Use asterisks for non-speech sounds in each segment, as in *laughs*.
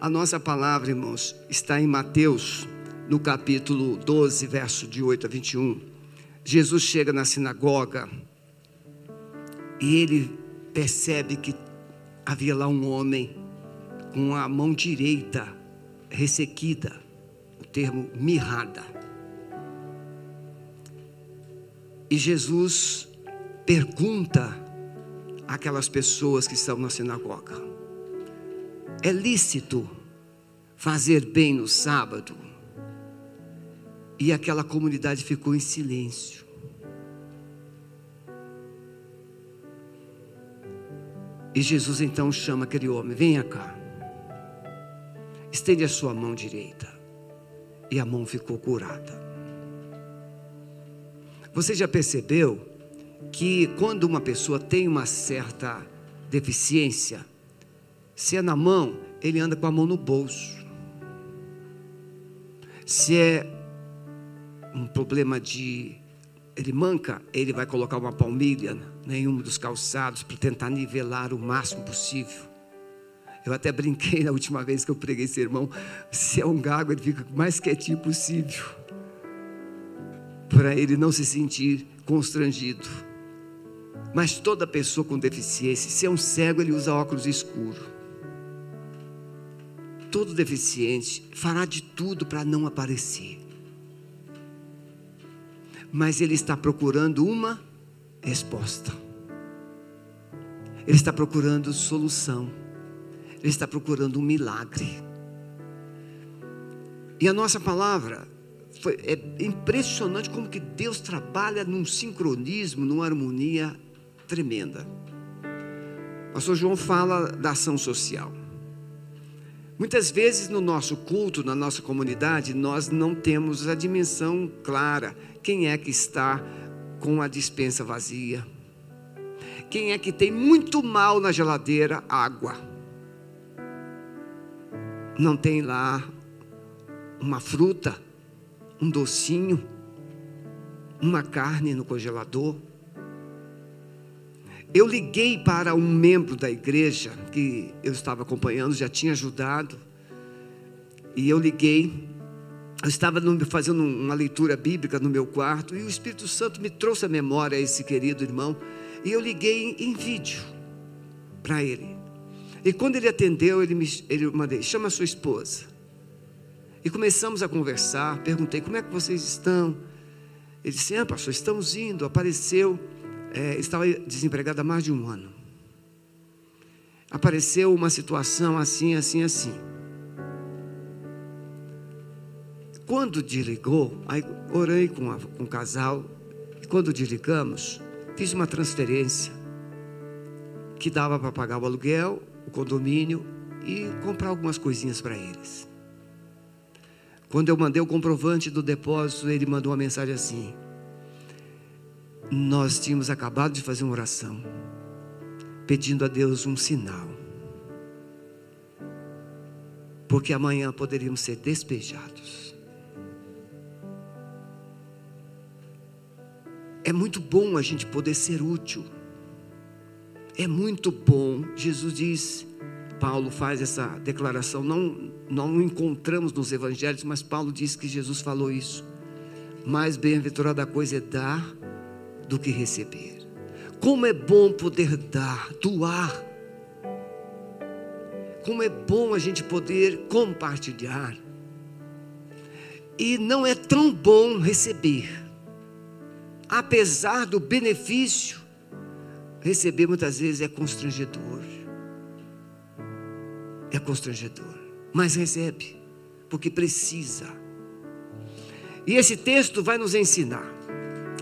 A nossa palavra, irmãos, está em Mateus, no capítulo 12, verso de 8 a 21. Jesus chega na sinagoga e ele percebe que havia lá um homem com a mão direita ressequida, o termo mirrada. E Jesus pergunta àquelas pessoas que estão na sinagoga: é lícito fazer bem no sábado? E aquela comunidade ficou em silêncio. E Jesus então chama aquele homem: venha cá, estende a sua mão direita. E a mão ficou curada. Você já percebeu que quando uma pessoa tem uma certa deficiência, se é na mão, ele anda com a mão no bolso. Se é um problema de ele manca, ele vai colocar uma palmilha em um dos calçados para tentar nivelar o máximo possível. Eu até brinquei na última vez que eu preguei sermão, se é um gago, ele fica o mais quietinho possível. Para ele não se sentir constrangido. Mas toda pessoa com deficiência, se é um cego, ele usa óculos escuros todo deficiente fará de tudo para não aparecer. Mas ele está procurando uma resposta. Ele está procurando solução. Ele está procurando um milagre. E a nossa palavra foi, é impressionante como que Deus trabalha num sincronismo, numa harmonia tremenda. O pastor João fala da ação social. Muitas vezes no nosso culto, na nossa comunidade, nós não temos a dimensão clara. Quem é que está com a dispensa vazia? Quem é que tem muito mal na geladeira? Água. Não tem lá uma fruta, um docinho, uma carne no congelador? Eu liguei para um membro da igreja que eu estava acompanhando, já tinha ajudado, e eu liguei. Eu estava fazendo uma leitura bíblica no meu quarto e o Espírito Santo me trouxe à memória esse querido irmão, e eu liguei em, em vídeo para ele. E quando ele atendeu, ele me ele mandei, chama a sua esposa. E começamos a conversar, perguntei como é que vocês estão. Ele disse, ah, pastor, estamos indo, apareceu é, estava desempregado há mais de um ano. Apareceu uma situação assim, assim, assim. Quando desligou, aí orei com, a, com o casal, e quando desligamos, fiz uma transferência que dava para pagar o aluguel, o condomínio e comprar algumas coisinhas para eles. Quando eu mandei o comprovante do depósito, ele mandou uma mensagem assim: nós tínhamos acabado de fazer uma oração, pedindo a Deus um sinal, porque amanhã poderíamos ser despejados. É muito bom a gente poder ser útil, é muito bom. Jesus diz, Paulo faz essa declaração, não, não encontramos nos evangelhos, mas Paulo diz que Jesus falou isso. Mais bem-aventurada coisa é dar do que receber. Como é bom poder dar, doar. Como é bom a gente poder compartilhar. E não é tão bom receber. Apesar do benefício, receber muitas vezes é constrangedor. É constrangedor. Mas recebe, porque precisa. E esse texto vai nos ensinar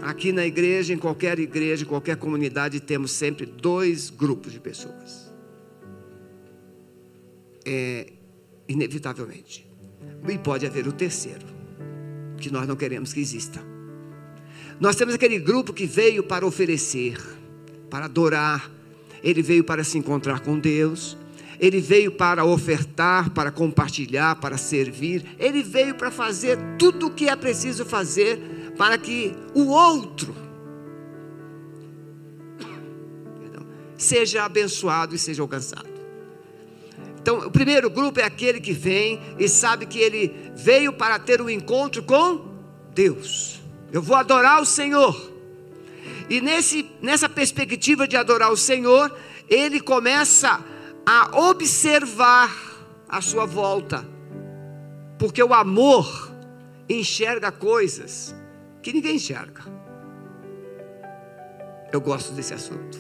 Aqui na igreja, em qualquer igreja, em qualquer comunidade, temos sempre dois grupos de pessoas. É, inevitavelmente. E pode haver o terceiro, que nós não queremos que exista. Nós temos aquele grupo que veio para oferecer, para adorar, ele veio para se encontrar com Deus, ele veio para ofertar, para compartilhar, para servir, ele veio para fazer tudo o que é preciso fazer para que o outro seja abençoado e seja alcançado. Então, o primeiro grupo é aquele que vem e sabe que ele veio para ter um encontro com Deus. Eu vou adorar o Senhor. E nesse, nessa perspectiva de adorar o Senhor, ele começa a observar a sua volta. Porque o amor enxerga coisas que ninguém enxerga. Eu gosto desse assunto.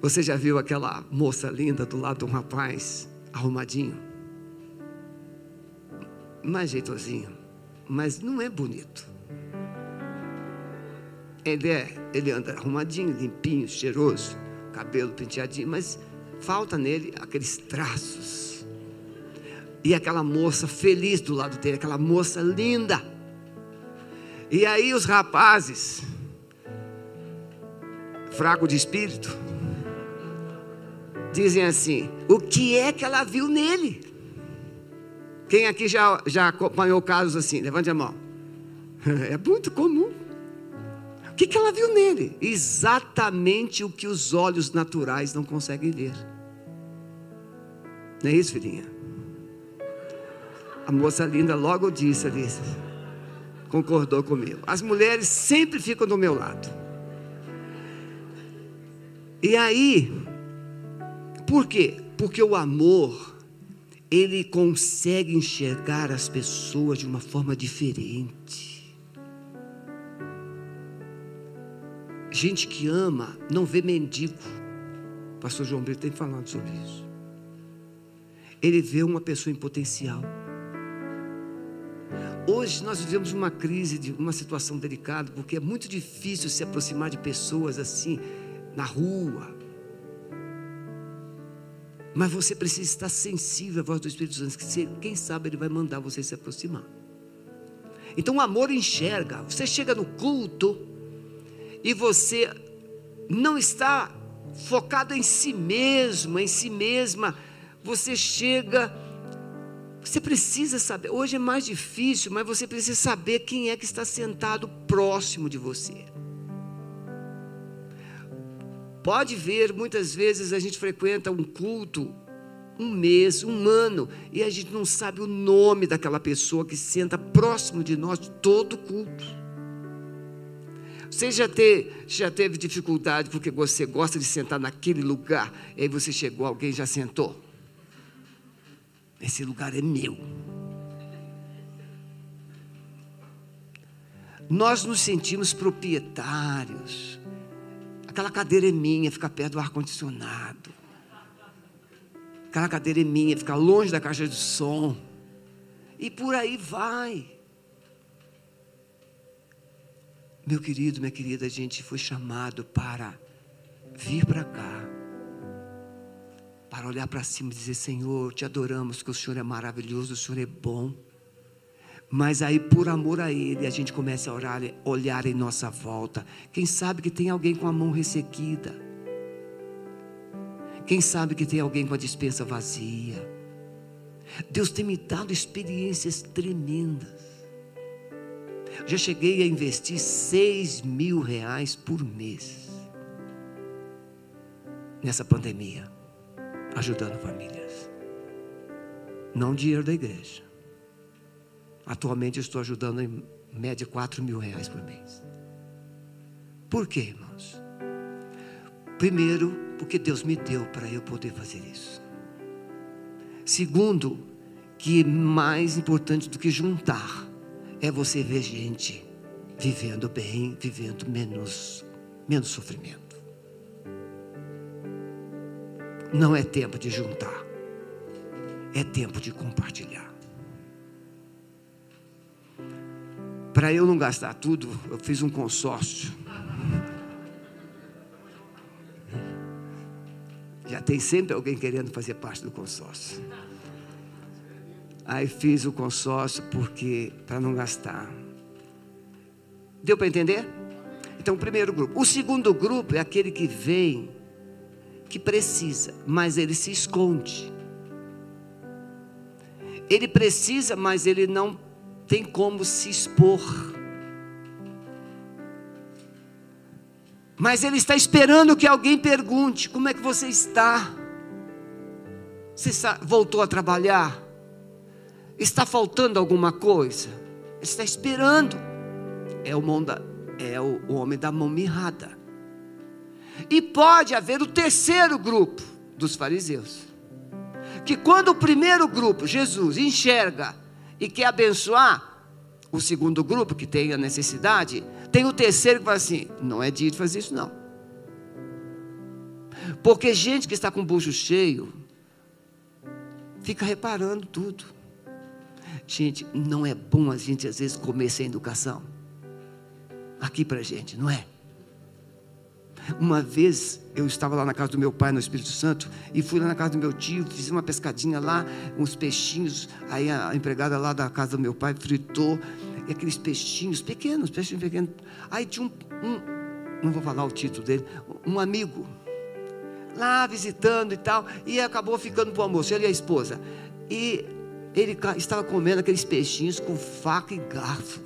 Você já viu aquela moça linda do lado de um rapaz arrumadinho? Mais jeitosinho, mas não é bonito. Ele é, ele anda arrumadinho, limpinho, cheiroso, cabelo penteadinho, mas falta nele aqueles traços. E aquela moça feliz do lado dele, aquela moça linda. E aí os rapazes, fraco de espírito, dizem assim: o que é que ela viu nele? Quem aqui já, já acompanhou casos assim? Levante a mão. *laughs* É muito comum. O que, que ela viu nele? Exatamente o que os olhos naturais não conseguem ver. Não é isso, filhinha? A moça linda logo disse ali, concordou comigo. As mulheres sempre ficam do meu lado. E aí, por quê? Porque o amor, ele consegue enxergar as pessoas de uma forma diferente. Gente que ama não vê mendigo. O pastor João Brito tem falado sobre isso. Ele vê uma pessoa em potencial. Hoje nós vivemos uma crise, uma situação delicada, porque é muito difícil se aproximar de pessoas assim na rua. Mas você precisa estar sensível à voz do Espírito Santo, que quem sabe ele vai mandar você se aproximar. Então o amor enxerga. Você chega no culto, e você não está focado em si mesmo, em si mesma, você chega, você precisa saber, hoje é mais difícil, mas você precisa saber quem é que está sentado próximo de você. Pode ver, muitas vezes a gente frequenta um culto, um mês, um ano, e a gente não sabe o nome daquela pessoa que senta próximo de nós todo culto. Você já, já teve dificuldade porque você gosta de sentar naquele lugar, e aí você chegou, alguém já sentou? Esse lugar é meu. Nós nos sentimos proprietários. Aquela cadeira é minha, fica perto do ar-condicionado. Aquela cadeira é minha, fica longe da caixa de som. E por aí vai. Meu querido, minha querida, a gente foi chamado para vir para cá, para olhar para cima e dizer: Senhor, te adoramos, que o Senhor é maravilhoso, o Senhor é bom. Mas aí, por amor a Ele, a gente começa a orar, olhar em nossa volta. Quem sabe que tem alguém com a mão ressequida? Quem sabe que tem alguém com a dispensa vazia? Deus tem me dado experiências tremendas. Já cheguei a investir seis mil reais por mês nessa pandemia, ajudando famílias. Não dinheiro da igreja. Atualmente estou ajudando em média quatro mil reais por mês. Por quê, irmãos? Primeiro, porque Deus me deu para eu poder fazer isso. Segundo, que mais importante do que juntar, é você ver gente vivendo bem, vivendo menos, menos sofrimento. Não é tempo de juntar, é tempo de compartilhar. Para eu não gastar tudo, eu fiz um consórcio. Já tem sempre alguém querendo fazer parte do consórcio. Aí fiz o consórcio porque para não gastar. Deu para entender? Então, o primeiro grupo. O segundo grupo é aquele que vem, que precisa, mas ele se esconde. Ele precisa, mas ele não tem como se expor. Mas ele está esperando que alguém pergunte: como é que você está? Você voltou a trabalhar? Está faltando alguma coisa? Está esperando. É o, é o homem da mão mirrada. E pode haver o terceiro grupo dos fariseus. Que quando o primeiro grupo, Jesus, enxerga e quer abençoar, o segundo grupo que tem a necessidade, tem o terceiro que fala assim: não é dia de fazer isso, não. Porque gente que está com o bucho cheio, fica reparando tudo. Gente, não é bom a gente às vezes comer sem educação. Aqui para gente, não é? Uma vez eu estava lá na casa do meu pai, no Espírito Santo, e fui lá na casa do meu tio, fiz uma pescadinha lá, uns peixinhos. Aí a empregada lá da casa do meu pai fritou, e aqueles peixinhos pequenos, peixinhos pequenos. Aí tinha um, um não vou falar o título dele, um amigo, lá visitando e tal, e acabou ficando para o almoço, ele e a esposa. E ele estava comendo aqueles peixinhos com faca e garfo.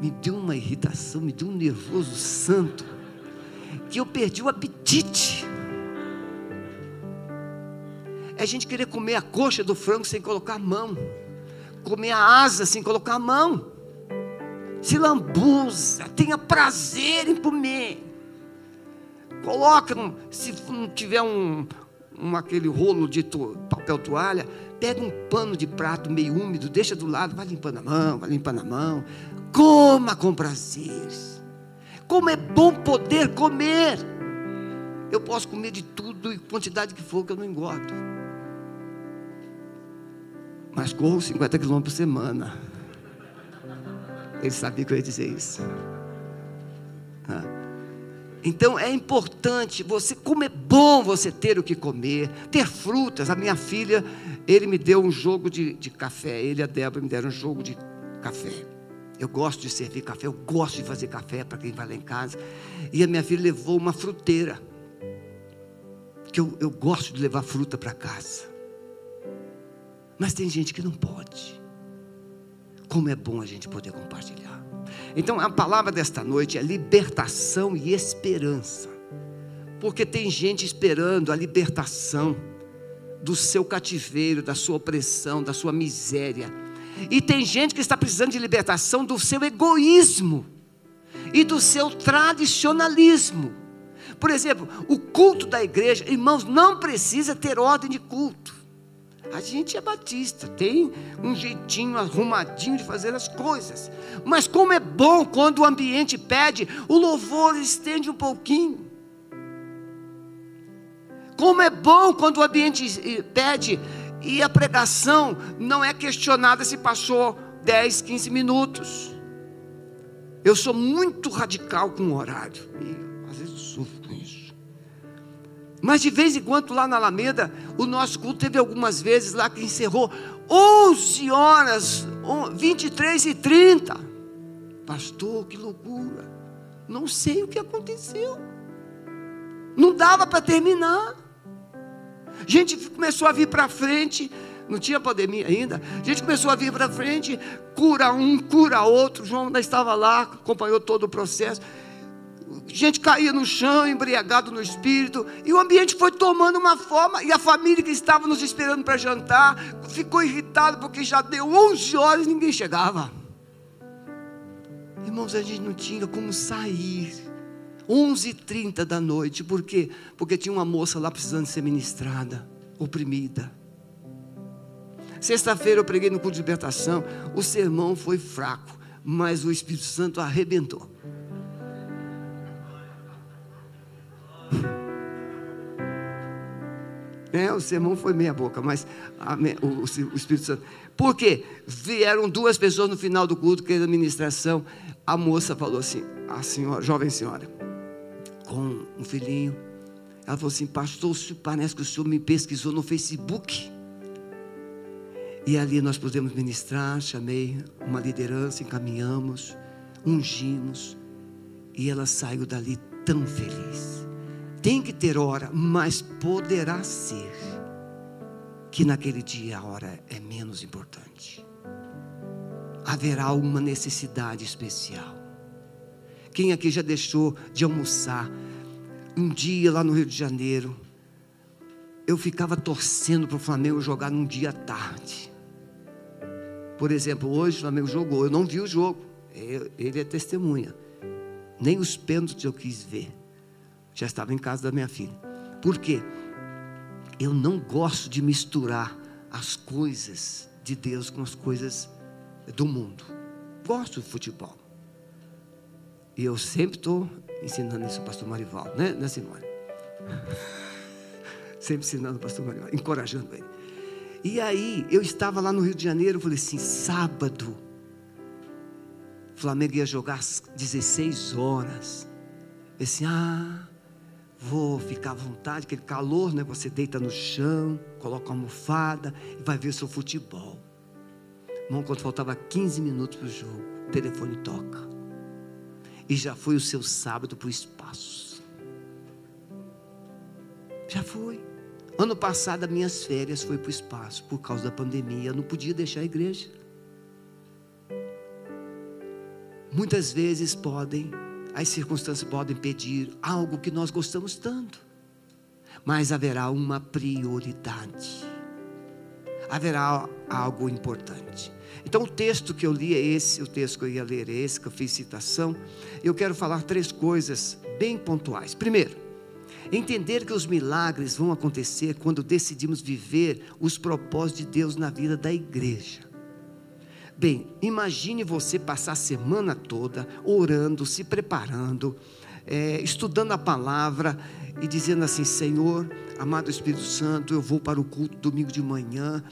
Me deu uma irritação, me deu um nervoso santo que eu perdi o apetite. É a gente querer comer a coxa do frango sem colocar a mão, comer a asa sem colocar a mão. Se lambuza, tenha prazer em comer. Coloca, se não tiver um, um aquele rolo de to, papel toalha, pega um pano de prato meio úmido, deixa do lado, vai limpando a mão, vai limpando a mão. Coma com prazer. Como é bom poder comer. Eu posso comer de tudo e quantidade que for que eu não engordo. Mas corro 50 quilômetros por semana. Ele sabia que eu ia dizer isso. Ah. Então é importante você, como é bom você ter o que comer, ter frutas. A minha filha, ele me deu um jogo de, de café, ele e a Débora me deram um jogo de café. Eu gosto de servir café, eu gosto de fazer café para quem vai lá em casa. E a minha filha levou uma fruteira. Que eu, eu gosto de levar fruta para casa. Mas tem gente que não pode. Como é bom a gente poder compartilhar. Então a palavra desta noite é libertação e esperança. Porque tem gente esperando a libertação do seu cativeiro, da sua opressão, da sua miséria e tem gente que está precisando de libertação do seu egoísmo e do seu tradicionalismo. Por exemplo, o culto da igreja, irmãos, não precisa ter ordem de culto. A gente é batista, tem um jeitinho arrumadinho de fazer as coisas. Mas como é bom quando o ambiente pede, o louvor estende um pouquinho. Como é bom quando o ambiente eh, pede, e a pregação não é questionada se passou 10, 15 minutos. Eu sou muito radical com o horário. E às vezes eu sofro com isso. Mas de vez em quando lá na Alameda, o nosso culto teve algumas vezes lá que encerrou 11 horas, 23 e 30. Pastor, que loucura. Não sei o que aconteceu. Não dava para terminar. Gente começou a vir para frente, não tinha pandemia ainda. Gente começou a vir para frente, cura um, cura outro. João ainda estava lá, acompanhou todo o processo. Gente caía no chão, embriagado no espírito, e o ambiente foi tomando uma forma. E a família que estava nos esperando para jantar ficou irritada porque já deu 11 horas e ninguém chegava. Irmãos, a gente não tinha como sair. 11h30 da noite, por quê? Porque tinha uma moça lá precisando ser ministrada, oprimida. Sexta-feira eu preguei no culto de libertação, o sermão foi fraco, mas o Espírito Santo arrebentou. É, o sermão foi meia boca, mas a, o, o, Espírito Santo. Por quê? Vieram duas pessoas no final do culto, que era a ministração. A moça falou assim: a senhora, jovem senhora, com um filhinho. Ela falou assim: Pastor, parece que o senhor me pesquisou no Facebook. E ali nós pudemos ministrar. Chamei uma liderança, encaminhamos, ungimos. E ela saiu dali tão feliz. Tem que ter hora, mas poderá ser que naquele dia a hora é menos importante. Haverá uma necessidade especial. Quem aqui já deixou de almoçar um dia lá no Rio de Janeiro? eu ficava torcendo para o Flamengo jogar num dia tarde. Por exemplo, hoje o Flamengo jogou, eu não vi o jogo, ele é testemunha. Nem os pênaltis eu quis ver. Já estava em casa da minha filha. Por quê? Eu não gosto de misturar as coisas de Deus com as coisas do mundo. Gosto de futebol. E eu sempre estou ensinando isso ao pastor Marival, né, né Simone? *laughs* sempre ensinando o pastor Marival, encorajando ele. E aí, eu estava lá no Rio de Janeiro, eu falei assim, sábado, Flamengo ia jogar às 16 horas. Eu assim, ah, vou ficar à vontade, aquele calor, né? Você deita no chão, coloca uma almofada e vai ver o seu futebol. Irmão, quando faltava 15 minutos para o jogo, o telefone toca. E já foi o seu sábado para o espaço. Já foi. Ano passado, minhas férias foi para o espaço, por causa da pandemia. Eu não podia deixar a igreja. Muitas vezes podem, as circunstâncias podem pedir algo que nós gostamos tanto, mas haverá uma prioridade, haverá algo importante. Então, o texto que eu li é esse, o texto que eu ia ler é esse, que eu fiz citação. Eu quero falar três coisas bem pontuais. Primeiro, entender que os milagres vão acontecer quando decidimos viver os propósitos de Deus na vida da igreja. Bem, imagine você passar a semana toda orando, se preparando, é, estudando a palavra e dizendo assim: Senhor, amado Espírito Santo, eu vou para o culto domingo de manhã.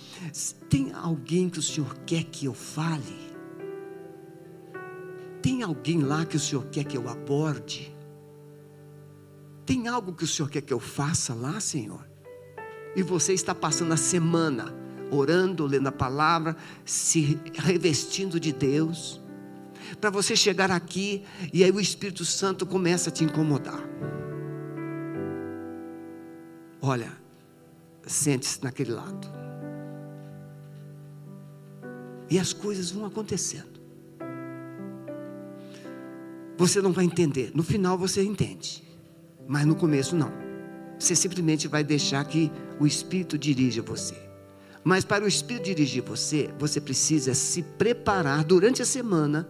Tem alguém que o Senhor quer que eu fale? Tem alguém lá que o Senhor quer que eu aborde? Tem algo que o Senhor quer que eu faça lá, Senhor? E você está passando a semana orando, lendo a palavra, se revestindo de Deus, para você chegar aqui e aí o Espírito Santo começa a te incomodar. Olha, sente-se naquele lado. E as coisas vão acontecendo. Você não vai entender. No final você entende. Mas no começo não. Você simplesmente vai deixar que o Espírito dirija você. Mas para o Espírito dirigir você, você precisa se preparar durante a semana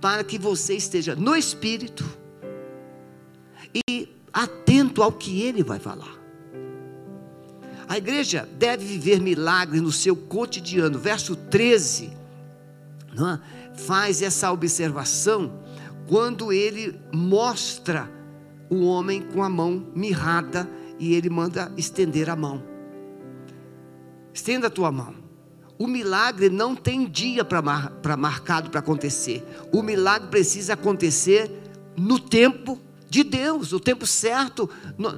para que você esteja no Espírito e atento ao que Ele vai falar. A igreja deve viver milagres no seu cotidiano. Verso 13 não é? faz essa observação quando ele mostra o homem com a mão mirrada e ele manda estender a mão. Estenda a tua mão. O milagre não tem dia para mar, marcado para acontecer. O milagre precisa acontecer no tempo de Deus, o tempo certo, no,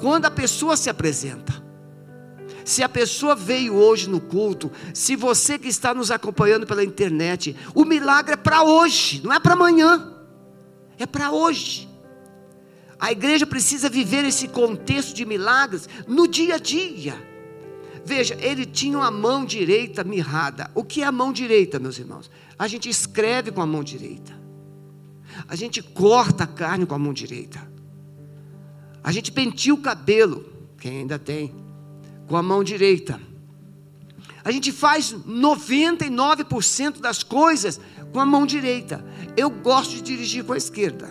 quando a pessoa se apresenta. Se a pessoa veio hoje no culto, se você que está nos acompanhando pela internet, o milagre é para hoje, não é para amanhã, é para hoje. A igreja precisa viver esse contexto de milagres no dia a dia. Veja, ele tinha a mão direita mirrada. O que é a mão direita, meus irmãos? A gente escreve com a mão direita. A gente corta a carne com a mão direita. A gente pentia o cabelo, quem ainda tem, com a mão direita. A gente faz 99% das coisas com a mão direita. Eu gosto de dirigir com a esquerda.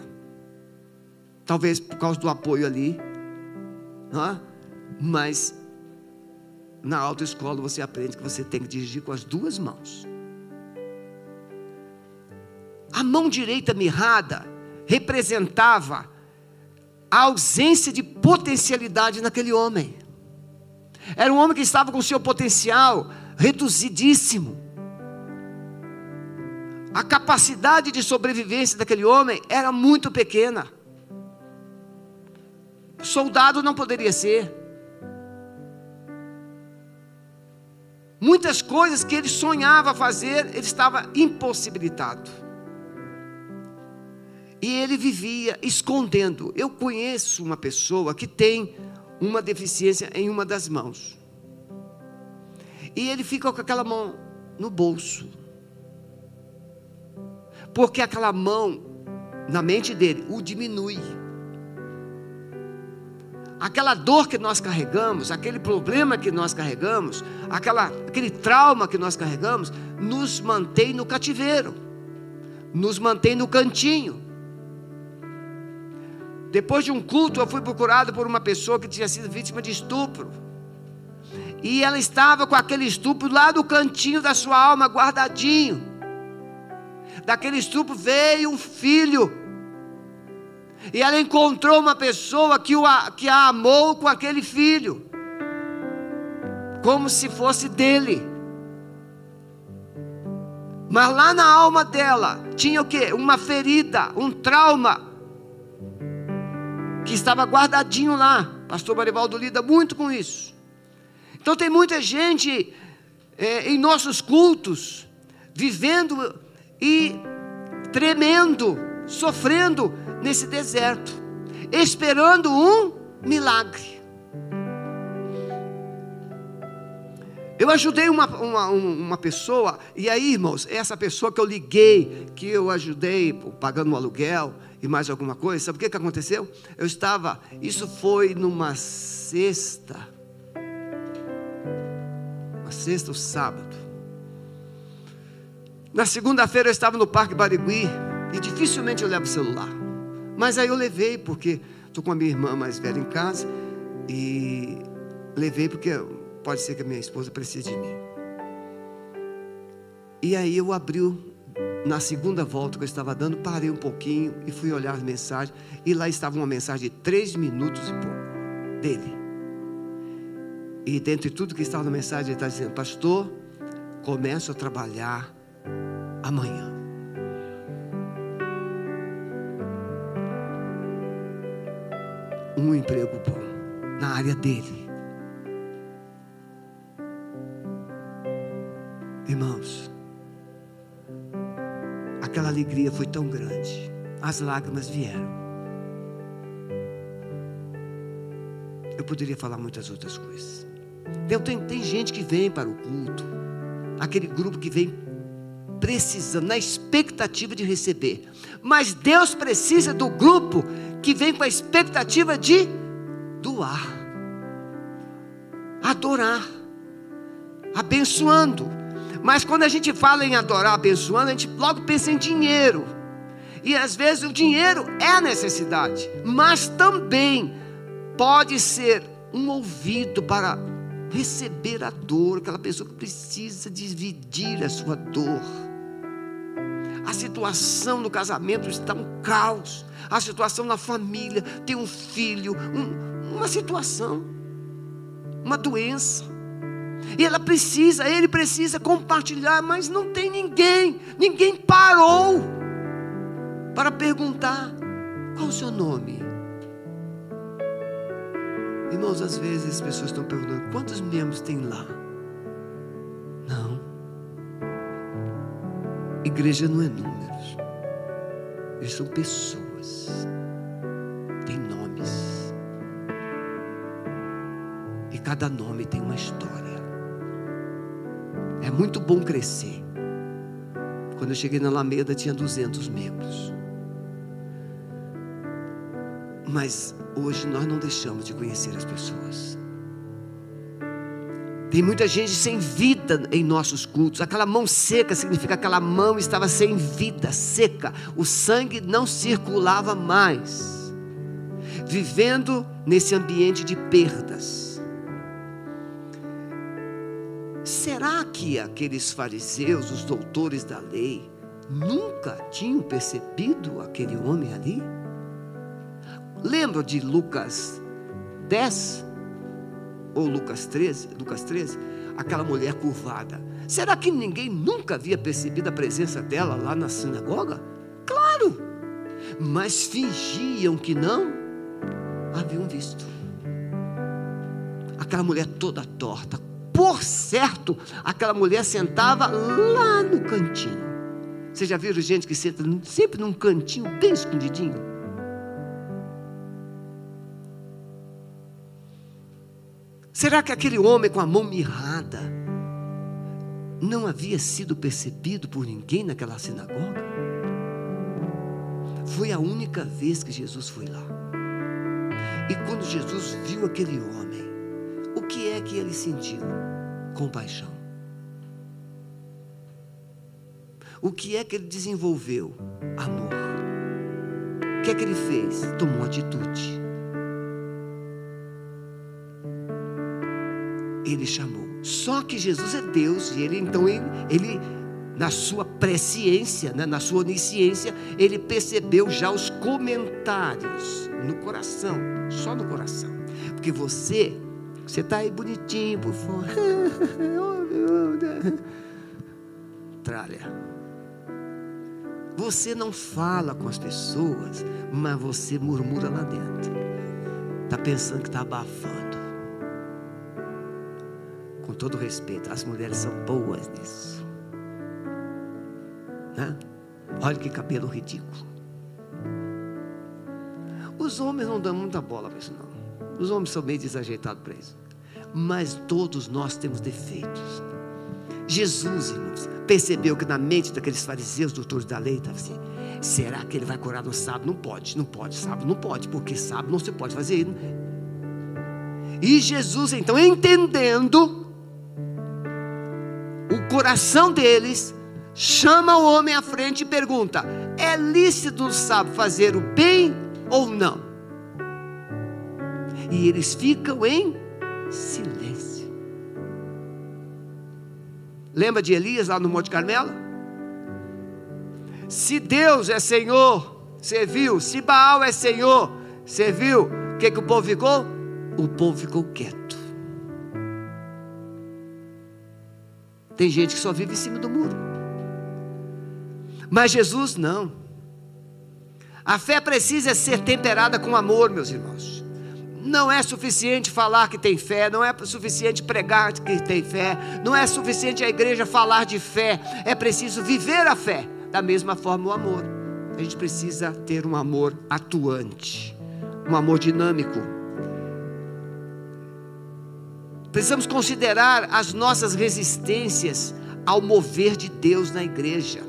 Talvez por causa do apoio ali. É? Mas na autoescola você aprende que você tem que dirigir com as duas mãos. A mão direita mirrada representava a ausência de potencialidade naquele homem. Era um homem que estava com seu potencial reduzidíssimo. A capacidade de sobrevivência daquele homem era muito pequena. Soldado não poderia ser. Muitas coisas que ele sonhava fazer, ele estava impossibilitado. E ele vivia escondendo. Eu conheço uma pessoa que tem uma deficiência em uma das mãos. E ele fica com aquela mão no bolso. Porque aquela mão, na mente dele, o diminui. aquela dor que nós carregamos, aquele problema que nós carregamos, aquela, aquele trauma que nós carregamos, nos mantém no cativeiro, nos mantém no cantinho. Depois de um culto, eu fui procurado por uma pessoa que tinha sido vítima de estupro. E ela estava com aquele estupro lá no cantinho da sua alma, guardadinho. Daquele estupro veio um filho. E ela encontrou uma pessoa que, o, que a amou com aquele filho, como se fosse dele. Mas lá na alma dela tinha o que? Uma ferida, um trauma, que estava guardadinho lá. Pastor Marivaldo lida muito com isso. Então tem muita gente é, em nossos cultos, vivendo e tremendo, sofrendo nesse deserto, esperando um milagre. Eu ajudei uma, uma, uma pessoa, e aí, irmãos, essa pessoa que eu liguei, que eu ajudei pagando um aluguel e mais alguma coisa, sabe o que, que aconteceu? Eu estava, isso foi numa sexta, uma sexta ou sábado. Na segunda-feira eu estava no Parque Barigui e dificilmente eu levo o celular. Mas aí eu levei, porque estou com a minha irmã mais velha em casa e levei porque pode ser que a minha esposa precise de mim. E aí eu abri, na segunda volta que eu estava dando, parei um pouquinho e fui olhar as mensagens. E lá estava uma mensagem de três minutos e pouco dele. E dentre tudo que estava na mensagem, ele está dizendo: Pastor, começo a trabalhar amanhã. Um emprego bom na área dele. Alegria foi tão grande, as lágrimas vieram. Eu poderia falar muitas outras coisas. Tem, tem gente que vem para o culto, aquele grupo que vem precisando, na expectativa de receber. Mas Deus precisa do grupo que vem com a expectativa de doar, adorar, abençoando. Mas quando a gente fala em adorar, abençoando, a gente logo pensa em dinheiro. E às vezes o dinheiro é a necessidade, mas também pode ser um ouvido para receber a dor, aquela pessoa que precisa dividir a sua dor. A situação no casamento está um caos. A situação na família, tem um filho, um, uma situação, uma doença. E ela precisa, ele precisa compartilhar, mas não tem ninguém, ninguém parou para perguntar: qual o seu nome? Irmãos, às vezes as pessoas estão perguntando: quantos membros tem lá? Não. Igreja não é números, eles são pessoas, tem nomes, e cada nome tem uma história. É muito bom crescer. Quando eu cheguei na Alameda tinha 200 membros. Mas hoje nós não deixamos de conhecer as pessoas. Tem muita gente sem vida em nossos cultos. Aquela mão seca significa que aquela mão estava sem vida, seca. O sangue não circulava mais. Vivendo nesse ambiente de perdas. Será que aqueles fariseus, os doutores da lei, nunca tinham percebido aquele homem ali? Lembra de Lucas 10? Ou Lucas 13? Lucas 13? Aquela mulher curvada. Será que ninguém nunca havia percebido a presença dela lá na sinagoga? Claro! Mas fingiam que não haviam visto. Aquela mulher toda torta. Por certo, aquela mulher sentava lá no cantinho. Vocês já viram gente que senta sempre num cantinho bem escondidinho? Será que aquele homem com a mão mirrada não havia sido percebido por ninguém naquela sinagoga? Foi a única vez que Jesus foi lá. E quando Jesus viu aquele homem, é que ele sentiu? Compaixão. O que é que ele desenvolveu? Amor. O que é que ele fez? Tomou atitude. Ele chamou. Só que Jesus é Deus e ele então ele, ele na sua presciência, né, na sua onisciência, ele percebeu já os comentários no coração, só no coração. Porque você, você está aí bonitinho por fora. *laughs* Tralha. Você não fala com as pessoas, mas você murmura lá dentro. Está pensando que está abafando. Com todo respeito, as mulheres são boas nisso. Né? Olha que cabelo ridículo. Os homens não dão muita bola para isso, não. Os homens são meio desajeitados para isso. Mas todos nós temos defeitos. Jesus, irmãos, percebeu que na mente daqueles fariseus, doutores da lei, estava assim: será que ele vai curar no sábado? Não pode, não pode, sábado não pode, porque sábado não se pode fazer. E Jesus, então, entendendo o coração deles, chama o homem à frente e pergunta: é lícito no sábado fazer o bem ou não? E eles ficam em silêncio. Lembra de Elias lá no Monte Carmelo? Se Deus é Senhor, você viu? Se Baal é Senhor, você viu? O que, que o povo ficou? O povo ficou quieto. Tem gente que só vive em cima do muro. Mas Jesus não. A fé precisa ser temperada com amor, meus irmãos. Não é suficiente falar que tem fé, não é suficiente pregar que tem fé, não é suficiente a igreja falar de fé, é preciso viver a fé. Da mesma forma, o amor. A gente precisa ter um amor atuante, um amor dinâmico. Precisamos considerar as nossas resistências ao mover de Deus na igreja.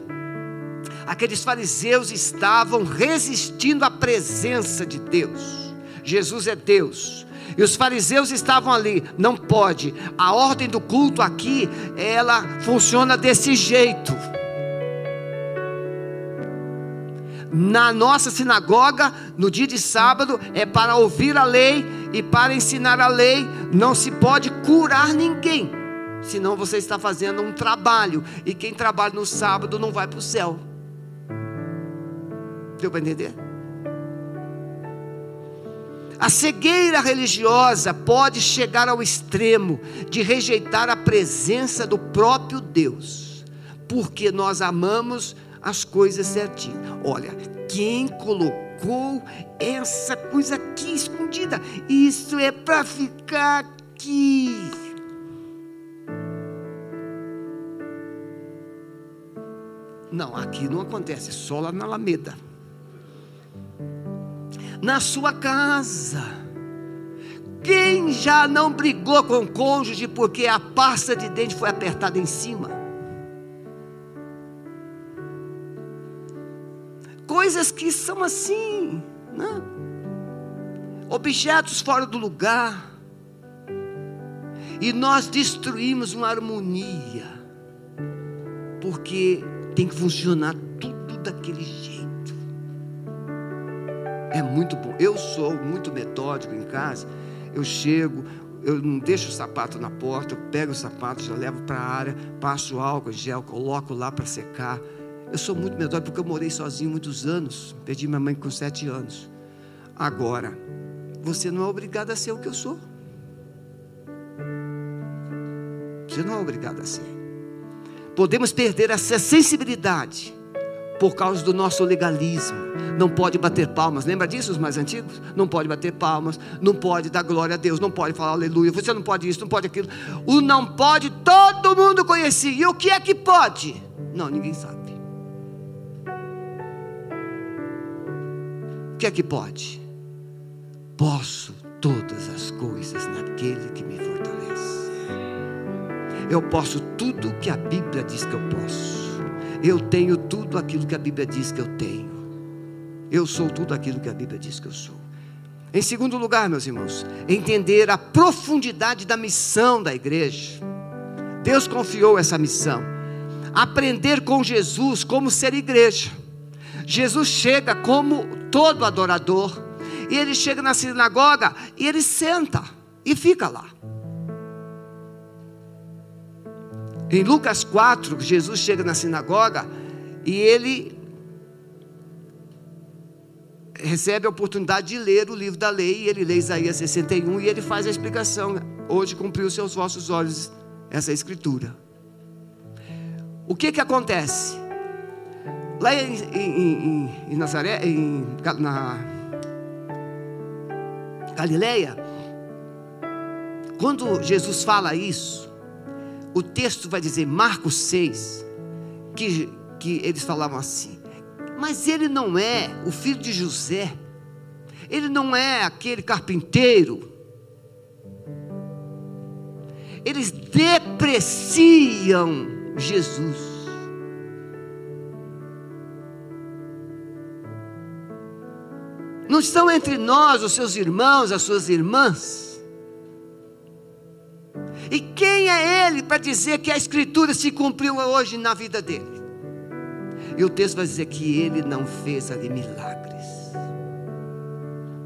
Aqueles fariseus estavam resistindo à presença de Deus. Jesus é Deus. E os fariseus estavam ali, não pode. A ordem do culto aqui, ela funciona desse jeito. Na nossa sinagoga, no dia de sábado, é para ouvir a lei e para ensinar a lei. Não se pode curar ninguém, senão você está fazendo um trabalho. E quem trabalha no sábado não vai para o céu. Deu para entender? A cegueira religiosa pode chegar ao extremo de rejeitar a presença do próprio Deus, porque nós amamos as coisas certinhas. Olha, quem colocou essa coisa aqui escondida? Isso é para ficar aqui. Não, aqui não acontece, só lá na Alameda na sua casa. Quem já não brigou com o cônjuge porque a pasta de dente foi apertada em cima? Coisas que são assim, né? objetos fora do lugar, e nós destruímos uma harmonia, porque tem que funcionar tudo daquele jeito. É muito bom. Eu sou muito metódico em casa. Eu chego, eu não deixo o sapato na porta, eu pego o sapato, já levo para a área, passo álcool, gel, coloco lá para secar. Eu sou muito metódico porque eu morei sozinho muitos anos. Perdi minha mãe com sete anos. Agora, você não é obrigado a ser o que eu sou. Você não é obrigado a ser. Podemos perder essa sensibilidade por causa do nosso legalismo. Não pode bater palmas, lembra disso, os mais antigos? Não pode bater palmas, não pode dar glória a Deus, não pode falar aleluia, você não pode isso, não pode aquilo. O não pode, todo mundo conhecia. E o que é que pode? Não, ninguém sabe. O que é que pode? Posso todas as coisas naquele que me fortalece. Eu posso tudo que a Bíblia diz que eu posso. Eu tenho tudo aquilo que a Bíblia diz que eu tenho. Eu sou tudo aquilo que a Bíblia diz que eu sou. Em segundo lugar, meus irmãos, entender a profundidade da missão da igreja. Deus confiou essa missão. Aprender com Jesus como ser igreja. Jesus chega como todo adorador, e ele chega na sinagoga e ele senta e fica lá. Em Lucas 4, Jesus chega na sinagoga e ele recebe a oportunidade de ler o livro da lei, e ele lê Isaías 61 e ele faz a explicação. Hoje cumpriu seus vossos olhos essa escritura. O que que acontece? Lá em, em, em, em Nazaré, em, na Galileia, quando Jesus fala isso, o texto vai dizer, Marcos 6, que, que eles falavam assim: mas ele não é o filho de José, ele não é aquele carpinteiro. Eles depreciam Jesus. Não estão entre nós os seus irmãos, as suas irmãs. E quem é ele para dizer que a Escritura se cumpriu hoje na vida dele? E o texto vai dizer que ele não fez ali milagres,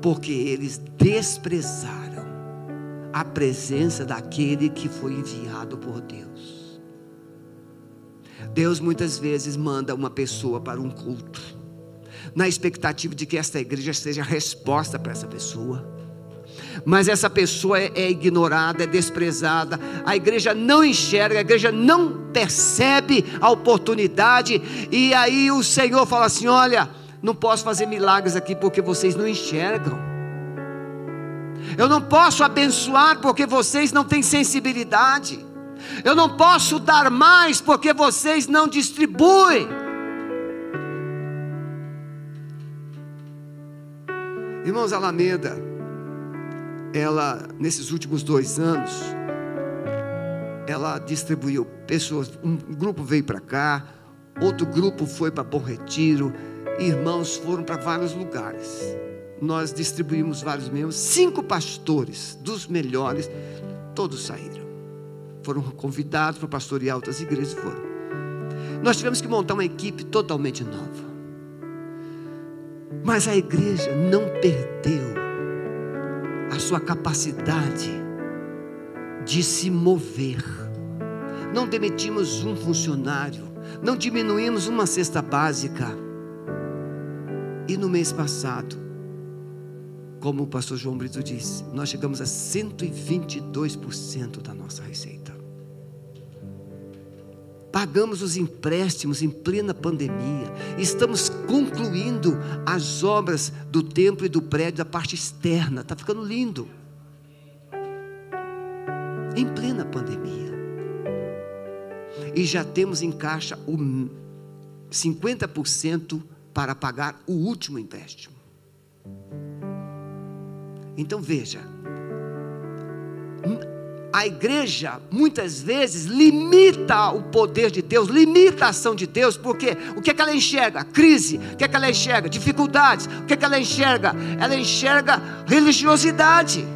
porque eles desprezaram a presença daquele que foi enviado por Deus. Deus muitas vezes manda uma pessoa para um culto, na expectativa de que esta igreja seja a resposta para essa pessoa mas essa pessoa é, é, ignorada, é desprezada, a igreja não enxerga, a igreja não percebe a oportunidade, e aí o Senhor fala assim: olha, não posso fazer milagres aqui porque vocês não enxergam. Eu não posso abençoar porque vocês não têm sensibilidade. Eu não posso dar mais porque vocês não distribuem. Irmãos Alameda, ela, nesses últimos dois anos, ela distribuiu pessoas, um grupo veio para cá, outro grupo foi para Bom Retiro, irmãos foram para vários lugares. Nós distribuímos vários membros, cinco pastores dos melhores, todos saíram. Foram convidados para pastorear outras igrejas e foram. Nós tivemos que montar uma equipe totalmente nova. Mas a igreja não perdeu a sua capacidade de se mover. Não demitimos um funcionário, não diminuímos uma cesta básica. E no mês passado, como o pastor João Brito disse, nós chegamos a 122% da nossa receita. Pagamos os empréstimos em plena pandemia. Estamos concluindo as obras do templo e do prédio da parte externa. Está ficando lindo. Em plena pandemia. E já temos em caixa o 50% para pagar o último empréstimo. Então veja, a igreja muitas vezes limita o poder de Deus, limita a ação de Deus, porque o que é que ela enxerga? Crise, o que é que ela enxerga? Dificuldades, o que é que ela enxerga? Ela enxerga religiosidade,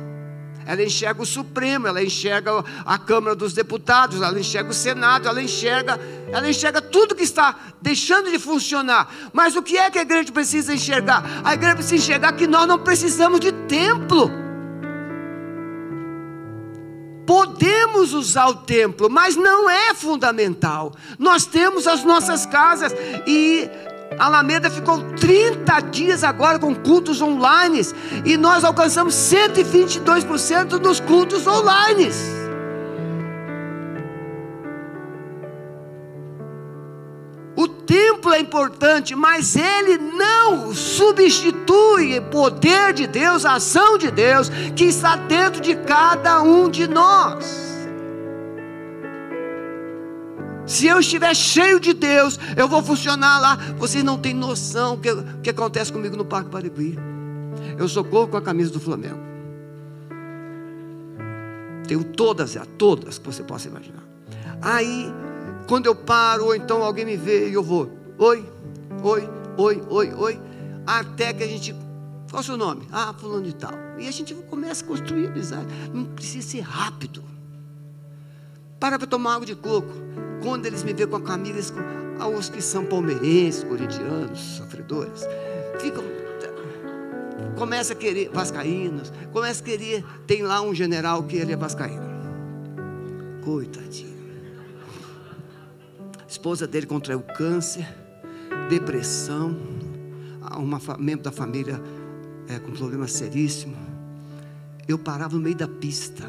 ela enxerga o Supremo, ela enxerga a Câmara dos Deputados, ela enxerga o Senado, ela enxerga, ela enxerga tudo que está deixando de funcionar. Mas o que é que a igreja precisa enxergar? A igreja precisa enxergar que nós não precisamos de templo. Podemos usar o templo, mas não é fundamental. Nós temos as nossas casas e Alameda ficou 30 dias agora com cultos online e nós alcançamos 122% dos cultos online. Templo é importante, mas ele não substitui o poder de Deus, a ação de Deus que está dentro de cada um de nós. Se eu estiver cheio de Deus, eu vou funcionar lá. Vocês não têm noção o que, que acontece comigo no Parque Barigui. Eu socorro com a camisa do Flamengo. Tenho todas, todas que você possa imaginar. Aí quando eu paro, ou então alguém me vê e eu vou, oi, oi, oi, oi, oi, até que a gente Qual é o seu nome? Ah, fulano de tal. E a gente começa a construir amizade. Não precisa ser rápido. Para para tomar água de coco. Quando eles me veem com a camisa, eles, os que são palmeirenses, corintianos, sofredores, ficam. Começa a querer, vascaínos, começa a querer, tem lá um general que ele é vascaíno. Coitadinho. Esposa dele contraiu câncer, depressão, uma membro da família é, com problema seríssimo. Eu parava no meio da pista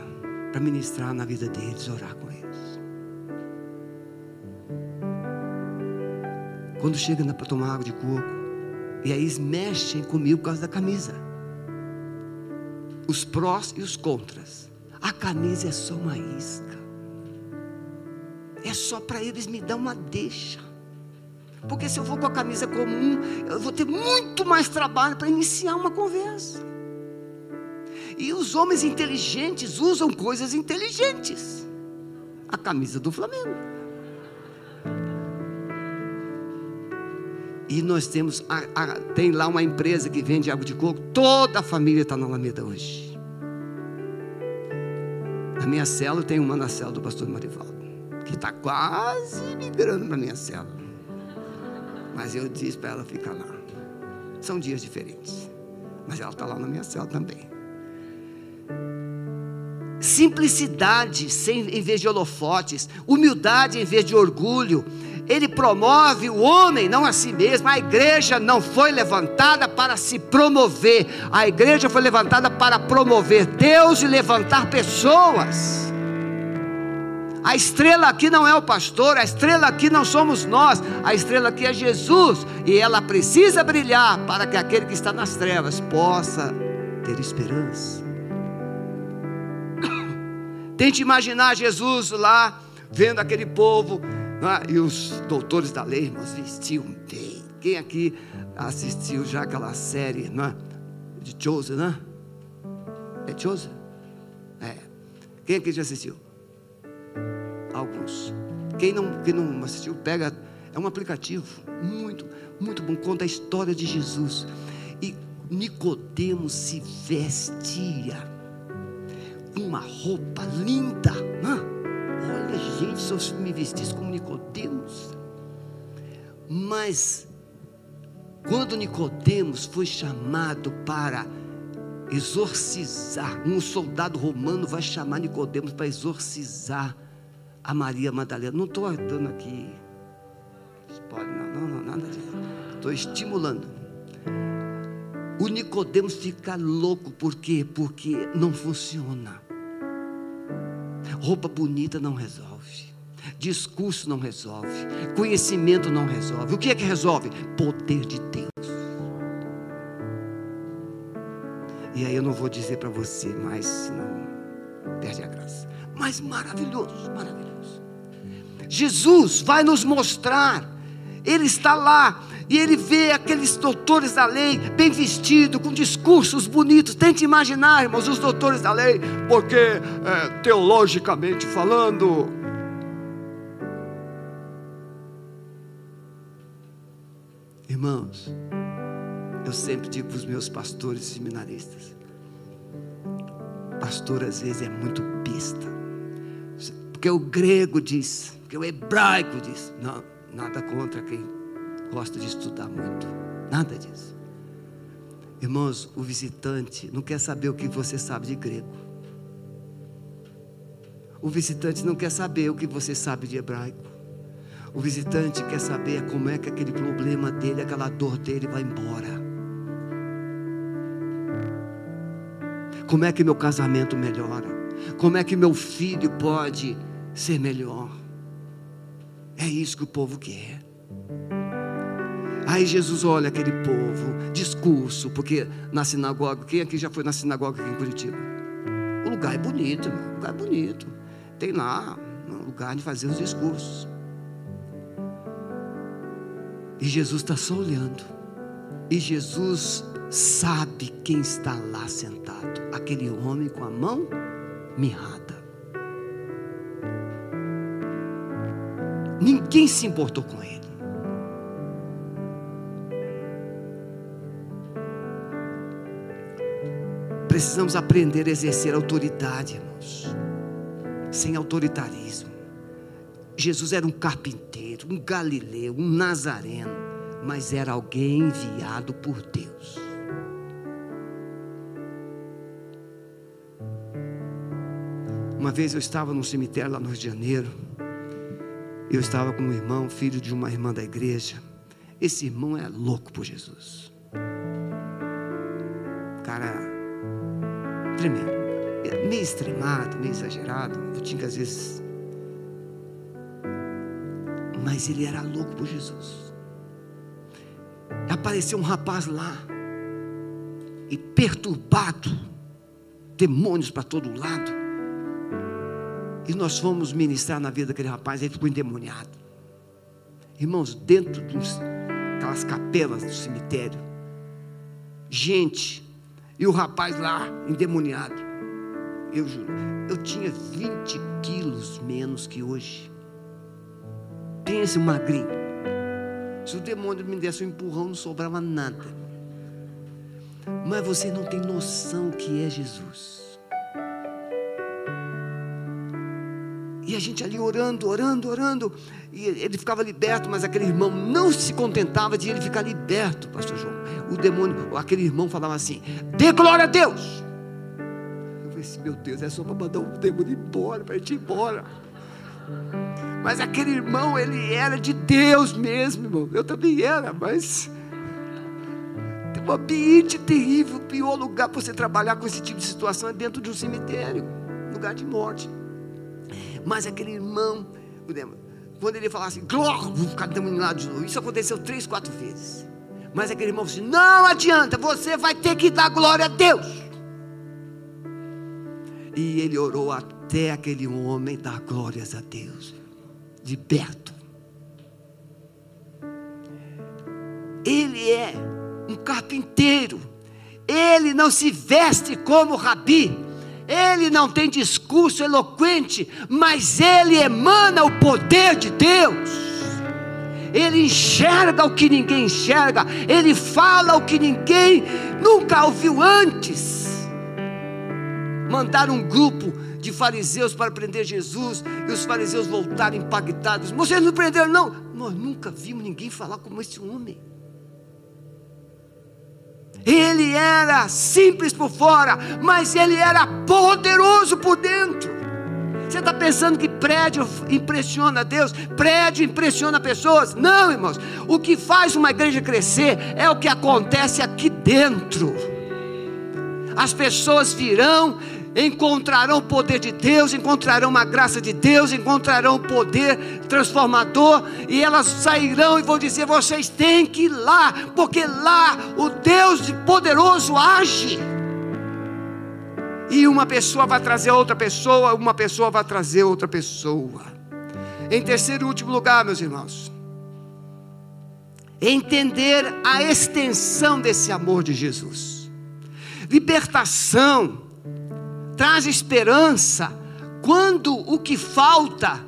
para ministrar na vida deles, orar com eles. Quando chega para tomar água de coco, e aí eles mexem comigo por causa da camisa. Os prós e os contras. A camisa é só uma isca. Só para eles me dar uma deixa. Porque se eu for com a camisa comum, eu vou ter muito mais trabalho para iniciar uma conversa. E os homens inteligentes usam coisas inteligentes. A camisa do Flamengo. E nós temos, a, a, tem lá uma empresa que vende água de coco, toda a família está na Alameda hoje. Na minha cela tem uma na cela do pastor Marivaldo, que está quase migrando para minha cela. Mas eu disse para ela ficar lá. São dias diferentes. Mas ela está lá na minha cela também. Simplicidade sem, em vez de holofotes, humildade em vez de orgulho, ele promove o homem, não a si mesmo. A igreja não foi levantada para se promover, a igreja foi levantada para promover Deus e levantar pessoas. A estrela aqui não é o pastor, a estrela aqui não somos nós, a estrela aqui é Jesus, e ela precisa brilhar para que aquele que está nas trevas possa ter esperança. *coughs* Tente imaginar Jesus lá, vendo aquele povo é? E os doutores da lei, irmãos, vestiam bem. Quem aqui assistiu já aquela série é? de Chosen, né? É Chosen? É. Quem aqui já assistiu? Alguns. Quem não, quem não assistiu, pega. É um aplicativo muito, muito bom. Conta a história de Jesus. E Nicodemos se vestia com uma roupa linda. Olha, gente, se eu me vestisse como Nicodemos. Mas quando Nicodemos foi chamado para exorcizar, um soldado romano vai chamar Nicodemos para exorcizar a Maria Madalena. Não estou dando aqui. Pode, não, não, não, nada disso. Estou estimulando. O Nicodemos fica louco, por quê? Porque não funciona. Roupa bonita não resolve. Discurso não resolve. Conhecimento não resolve. O que é que resolve? Poder de Deus. E aí eu não vou dizer para você mais, senão perde a graça. Mas maravilhoso, maravilhoso. Jesus vai nos mostrar. Ele está lá e ele vê aqueles doutores da lei, bem vestidos, com discursos bonitos. Tente imaginar, irmãos, os doutores da lei, porque é, teologicamente falando. Irmãos, eu sempre digo para os meus pastores e seminaristas: pastor às vezes é muito besta, porque o grego diz, o hebraico diz, não, nada contra quem gosta de estudar muito. Nada disso. Irmãos, o visitante não quer saber o que você sabe de grego. O visitante não quer saber o que você sabe de hebraico. O visitante quer saber como é que aquele problema dele, aquela dor dele vai embora. Como é que meu casamento melhora? Como é que meu filho pode ser melhor? É isso que o povo quer. Aí Jesus olha aquele povo, discurso, porque na sinagoga, quem aqui já foi na sinagoga aqui em Curitiba? O lugar é bonito, o lugar é bonito. Tem lá um lugar de fazer os discursos. E Jesus está só olhando. E Jesus sabe quem está lá sentado. Aquele homem com a mão mirrada. Ninguém se importou com ele. precisamos aprender a exercer autoridade, irmãos, sem autoritarismo. Jesus era um carpinteiro, um galileu, um nazareno, mas era alguém enviado por Deus. Uma vez eu estava num cemitério lá no Rio de Janeiro. Eu estava com um irmão, filho de uma irmã da igreja. Esse irmão é louco por Jesus. Cara, tremendo. É meio extremado, meio exagerado. Eu tinha que às vezes. Mas ele era louco por Jesus. Apareceu um rapaz lá. E perturbado. Demônios para todo lado. E nós fomos ministrar na vida daquele rapaz, ele ficou endemoniado. Irmãos, dentro daquelas capelas do cemitério, gente, e o rapaz lá, endemoniado. Eu juro, eu tinha 20 quilos menos que hoje. Pense, magrinho. Se o demônio me desse um empurrão, não sobrava nada. Mas você não tem noção que é Jesus. E a gente ali orando, orando, orando. E ele ficava liberto, mas aquele irmão não se contentava de ele ficar liberto, pastor João. O demônio, aquele irmão falava assim: dê glória a Deus. Eu falei assim: meu Deus, é só para mandar o demônio embora, para a ir embora. Mas aquele irmão, ele era de Deus mesmo, irmão. Eu também era, mas. Tem um ambiente terrível. O pior lugar para você trabalhar com esse tipo de situação é dentro de um cemitério lugar de morte. Mas aquele irmão, quando ele falava assim, glória, vou ficar demoniado de novo. Isso aconteceu três, quatro vezes. Mas aquele irmão disse: Não adianta, você vai ter que dar glória a Deus. E ele orou até aquele homem dar glórias a Deus, liberto. Ele é um carpinteiro, ele não se veste como rabi, ele não tem discurso eloquente, mas ele emana o poder de Deus. Ele enxerga o que ninguém enxerga, ele fala o que ninguém nunca ouviu antes. Mandaram um grupo de fariseus para prender Jesus, e os fariseus voltaram impactados. Vocês não prenderam, não? Nós nunca vimos ninguém falar como esse homem. Ele era simples por fora, mas ele era poderoso por dentro. Você está pensando que prédio impressiona Deus? Prédio impressiona pessoas? Não, irmãos. O que faz uma igreja crescer é o que acontece aqui dentro. As pessoas virão encontrarão o poder de Deus, encontrarão uma graça de Deus, encontrarão o poder transformador, e elas sairão e vão dizer: vocês têm que ir lá, porque lá o Deus poderoso age. E uma pessoa vai trazer outra pessoa, uma pessoa vai trazer outra pessoa. Em terceiro e último lugar, meus irmãos, entender a extensão desse amor de Jesus. Libertação traz esperança quando o que falta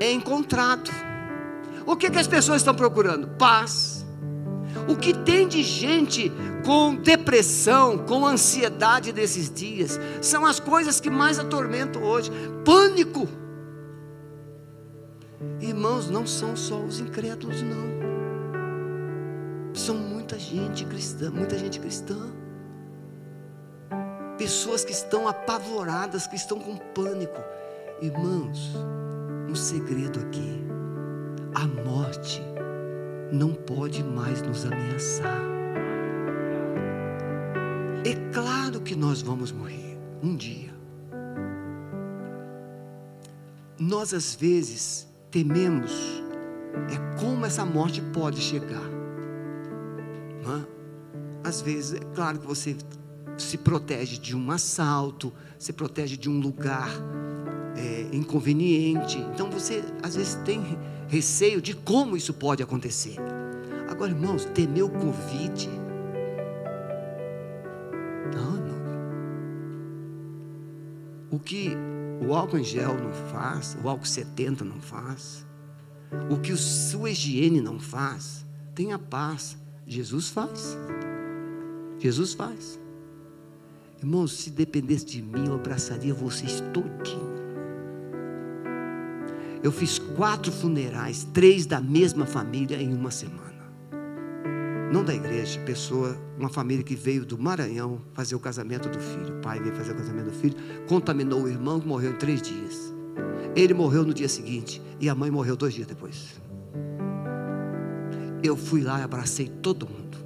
é encontrado. O que, que as pessoas estão procurando? Paz. O que tem de gente com depressão, com ansiedade desses dias, são as coisas que mais atormentam hoje. Pânico. Irmãos, não são só os incrédulos, não. São muita gente cristã, muita gente cristã. Pessoas que estão apavoradas, que estão com pânico. Irmãos, um segredo aqui: a morte não pode mais nos ameaçar. É claro que nós vamos morrer um dia. Nós às vezes tememos é como essa morte pode chegar. Às vezes, é claro que você se protege de um assalto, se protege de um lugar é, inconveniente. Então você às vezes tem receio de como isso pode acontecer. Agora, irmãos, temer o Covid. Não, não. O que o álcool em gel não faz, o álcool 70 não faz, o que a sua higiene não faz, tenha paz. Jesus faz. Jesus faz. Irmãos, se dependesse de mim, eu abraçaria vocês todinho. Eu fiz quatro funerais, três da mesma família em uma semana. Não da igreja, pessoa, uma família que veio do Maranhão fazer o casamento do filho. O pai veio fazer o casamento do filho, contaminou o irmão que morreu em três dias. Ele morreu no dia seguinte e a mãe morreu dois dias depois. Eu fui lá e abracei todo mundo.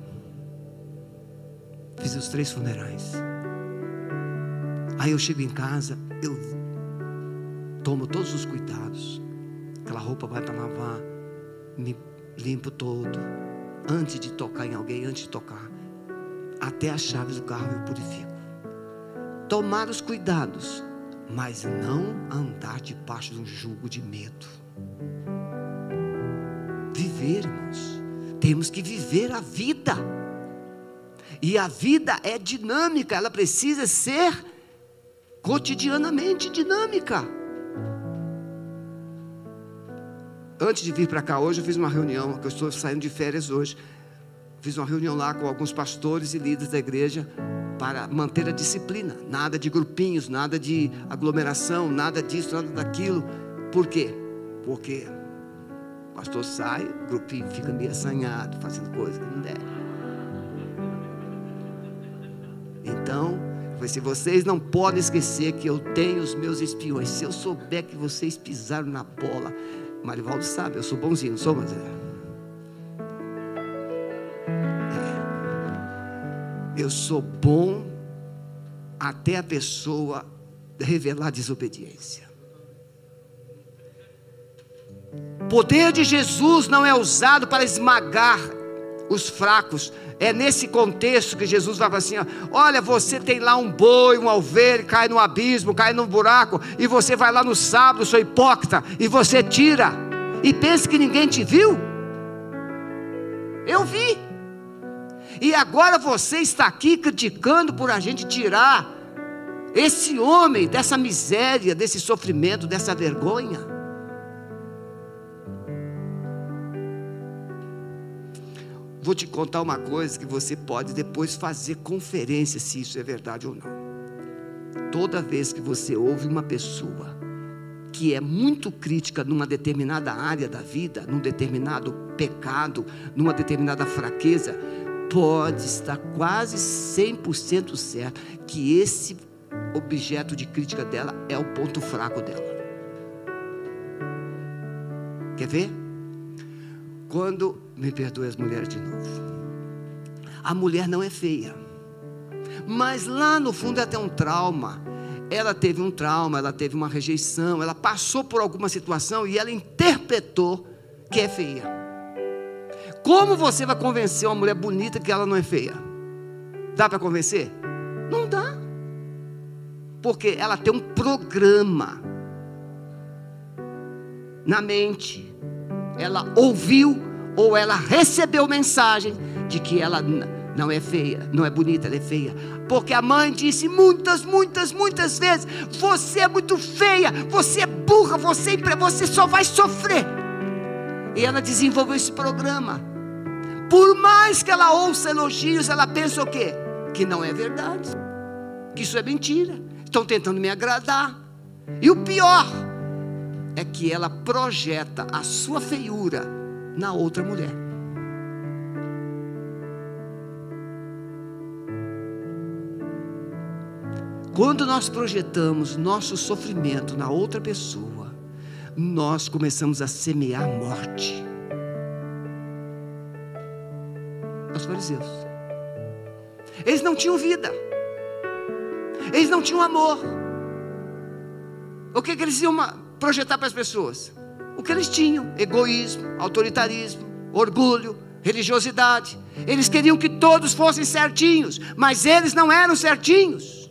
Fiz os três funerais. Aí eu chego em casa, eu tomo todos os cuidados. Aquela roupa vai para lavar, me limpo todo. Antes de tocar em alguém, antes de tocar. Até as chaves do carro eu purifico. Tomar os cuidados mas não andar debaixo de um jugo de medo. Viver, irmãos, temos que viver a vida. E a vida é dinâmica, ela precisa ser cotidianamente dinâmica. Antes de vir para cá hoje, eu fiz uma reunião, que eu estou saindo de férias hoje. Fiz uma reunião lá com alguns pastores e líderes da igreja para manter a disciplina. Nada de grupinhos, nada de aglomeração, nada disso, nada daquilo. Por quê? Porque o pastor sai, o grupinho fica meio assanhado, fazendo coisa que não deve. Então, se vocês não podem esquecer que eu tenho os meus espiões. Se eu souber que vocês pisaram na bola, Marivaldo sabe, eu sou bonzinho, não sou, mas é. eu sou bom até a pessoa revelar desobediência. Poder de Jesus não é usado para esmagar os fracos. É nesse contexto que Jesus fala assim: ó, olha, você tem lá um boi, um alveire, cai no abismo, cai no buraco, e você vai lá no sábado, sou hipócrita, e você tira, e pensa que ninguém te viu. Eu vi. E agora você está aqui criticando por a gente tirar esse homem dessa miséria, desse sofrimento, dessa vergonha. Vou te contar uma coisa que você pode depois fazer conferência se isso é verdade ou não. Toda vez que você ouve uma pessoa que é muito crítica numa determinada área da vida, num determinado pecado, numa determinada fraqueza, pode estar quase 100% certo que esse objeto de crítica dela é o ponto fraco dela. Quer ver? Quando, me perdoe as mulheres de novo, a mulher não é feia, mas lá no fundo ela tem um trauma. Ela teve um trauma, ela teve uma rejeição, ela passou por alguma situação e ela interpretou que é feia. Como você vai convencer uma mulher bonita que ela não é feia? Dá para convencer? Não dá. Porque ela tem um programa na mente. Ela ouviu ou ela recebeu mensagem de que ela não é feia, não é bonita, ela é feia. Porque a mãe disse muitas, muitas, muitas vezes: você é muito feia, você é burra, você, você só vai sofrer. E ela desenvolveu esse programa. Por mais que ela ouça elogios, ela pensa o quê? Que não é verdade. Que isso é mentira. Estão tentando me agradar. E o pior é que ela projeta a sua feiura na outra mulher. Quando nós projetamos nosso sofrimento na outra pessoa, nós começamos a semear morte. Os fariseus. Eles não tinham vida. Eles não tinham amor. O que, que eles iam projetar para as pessoas? O que eles tinham: egoísmo, autoritarismo, orgulho, religiosidade. Eles queriam que todos fossem certinhos, mas eles não eram certinhos.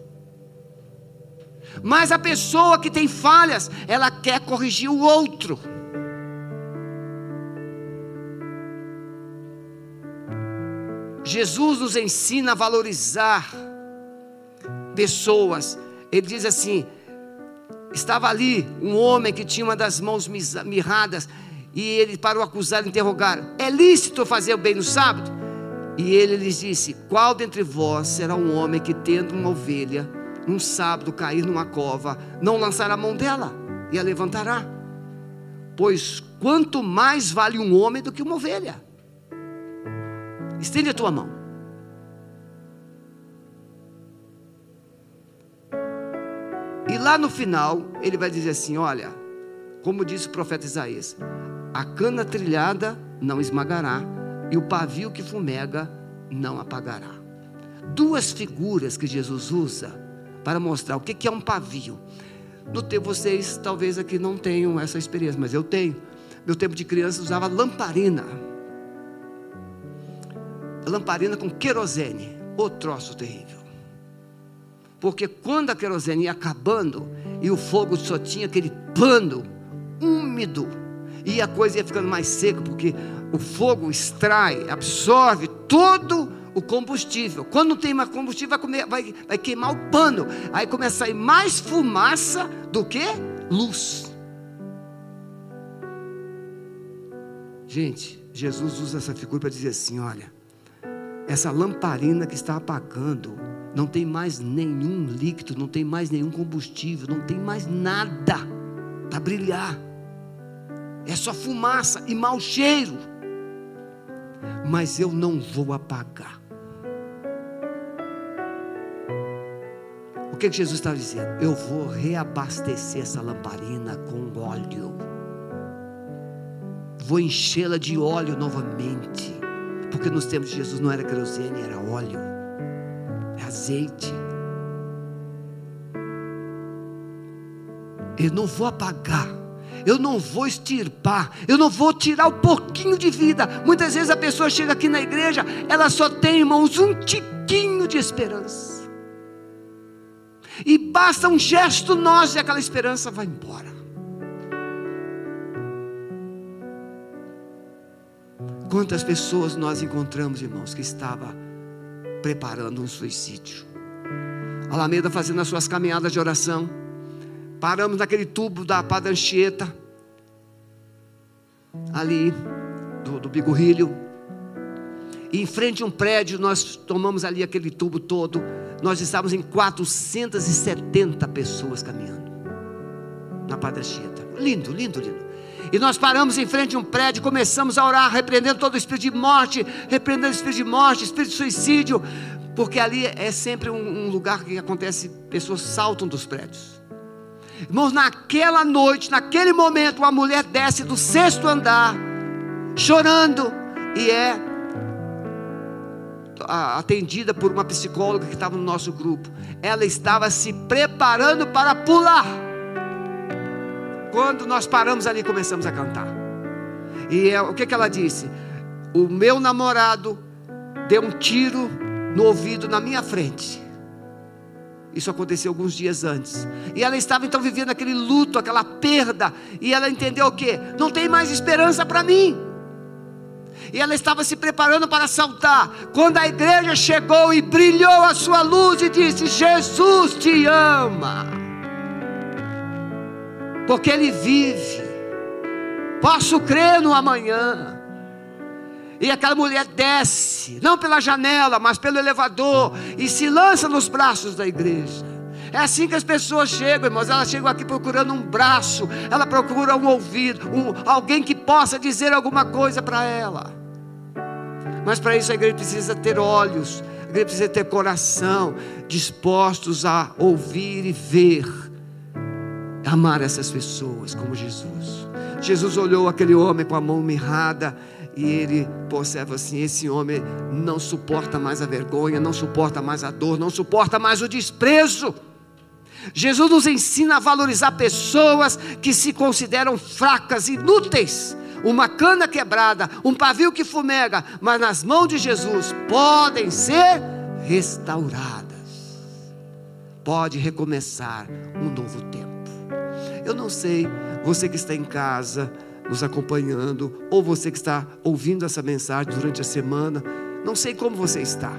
Mas a pessoa que tem falhas, ela quer corrigir o outro. Jesus nos ensina a valorizar pessoas. Ele diz assim: estava ali um homem que tinha uma das mãos mirradas, e ele, para o acusar, interrogar: é lícito fazer o bem no sábado? E ele lhes disse: Qual dentre vós será um homem que, tendo uma ovelha, num sábado cair numa cova, não lançará a mão dela e a levantará? Pois quanto mais vale um homem do que uma ovelha? Estende a tua mão. Lá no final, ele vai dizer assim: Olha, como disse o profeta Isaías, a cana trilhada não esmagará, e o pavio que fumega não apagará. Duas figuras que Jesus usa para mostrar o que é um pavio. No tempo, vocês talvez aqui não tenham essa experiência, mas eu tenho. Meu tempo de criança usava lamparina. Lamparina com querosene. O troço terrível. Porque quando a querosene ia acabando e o fogo só tinha aquele pano úmido e a coisa ia ficando mais seca, porque o fogo extrai, absorve todo o combustível. Quando não tem mais combustível, vai, comer, vai, vai queimar o pano. Aí começa a sair mais fumaça do que luz. Gente, Jesus usa essa figura para dizer assim: olha, essa lamparina que está apagando, não tem mais nenhum líquido, não tem mais nenhum combustível, não tem mais nada para brilhar. É só fumaça e mau cheiro. Mas eu não vou apagar. O que, que Jesus está dizendo? Eu vou reabastecer essa lamparina com óleo. Vou enchê-la de óleo novamente. Porque nos tempos de Jesus não era querosene, era óleo, azeite. Eu não vou apagar eu não vou extirpar, eu não vou tirar um pouquinho de vida. Muitas vezes a pessoa chega aqui na igreja, ela só tem, irmãos, um tiquinho de esperança. E basta um gesto nosso e aquela esperança vai embora. Quantas pessoas nós encontramos, irmãos, que estava preparando um suicídio. Alameda fazendo as suas caminhadas de oração Paramos naquele tubo da Padanchieta, ali do, do. E em frente a um prédio, nós tomamos ali aquele tubo todo. Nós estávamos em 470 pessoas caminhando na Padanchieta. Lindo, lindo, lindo. E nós paramos em frente a um prédio, começamos a orar, repreendendo todo o espírito de morte, repreendendo o espírito de morte, espírito de suicídio, porque ali é sempre um, um lugar que acontece, pessoas saltam dos prédios. Irmãos, naquela noite, naquele momento, uma mulher desce do sexto andar, chorando, e é atendida por uma psicóloga que estava no nosso grupo. Ela estava se preparando para pular. Quando nós paramos ali, começamos a cantar. E é, o que, que ela disse? O meu namorado deu um tiro no ouvido na minha frente. Isso aconteceu alguns dias antes. E ela estava então vivendo aquele luto, aquela perda. E ela entendeu o que? Não tem mais esperança para mim. E ela estava se preparando para saltar. Quando a igreja chegou e brilhou a sua luz e disse: Jesus te ama. Porque Ele vive. Posso crer no amanhã. E aquela mulher desce, não pela janela, mas pelo elevador, e se lança nos braços da igreja. É assim que as pessoas chegam, irmãos. Elas chegam aqui procurando um braço, ela procura um ouvido, um, alguém que possa dizer alguma coisa para ela. Mas para isso a igreja precisa ter olhos, a igreja precisa ter coração, dispostos a ouvir e ver, amar essas pessoas como Jesus. Jesus olhou aquele homem com a mão mirrada e ele observa assim: esse homem não suporta mais a vergonha, não suporta mais a dor, não suporta mais o desprezo. Jesus nos ensina a valorizar pessoas que se consideram fracas, inúteis. Uma cana quebrada, um pavio que fumega, mas nas mãos de Jesus podem ser restauradas. Pode recomeçar um novo tempo. Eu não sei, você que está em casa, nos acompanhando, ou você que está ouvindo essa mensagem durante a semana, não sei como você está.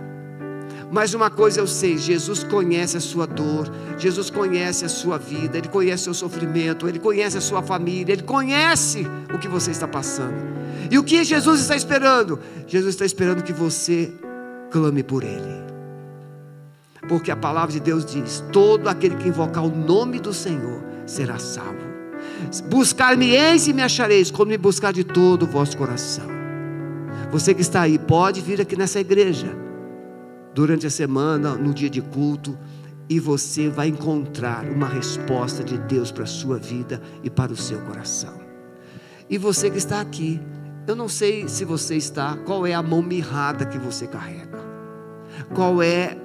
Mas uma coisa eu sei: Jesus conhece a sua dor, Jesus conhece a sua vida, Ele conhece o seu sofrimento, Ele conhece a sua família, Ele conhece o que você está passando. E o que Jesus está esperando? Jesus está esperando que você clame por ele. Porque a palavra de Deus diz: todo aquele que invocar o nome do Senhor será salvo. Buscar-me-eis e me achareis, quando me buscar de todo o vosso coração. Você que está aí, pode vir aqui nessa igreja durante a semana, no dia de culto, e você vai encontrar uma resposta de Deus para a sua vida e para o seu coração. E você que está aqui, eu não sei se você está, qual é a mão mirrada que você carrega, qual é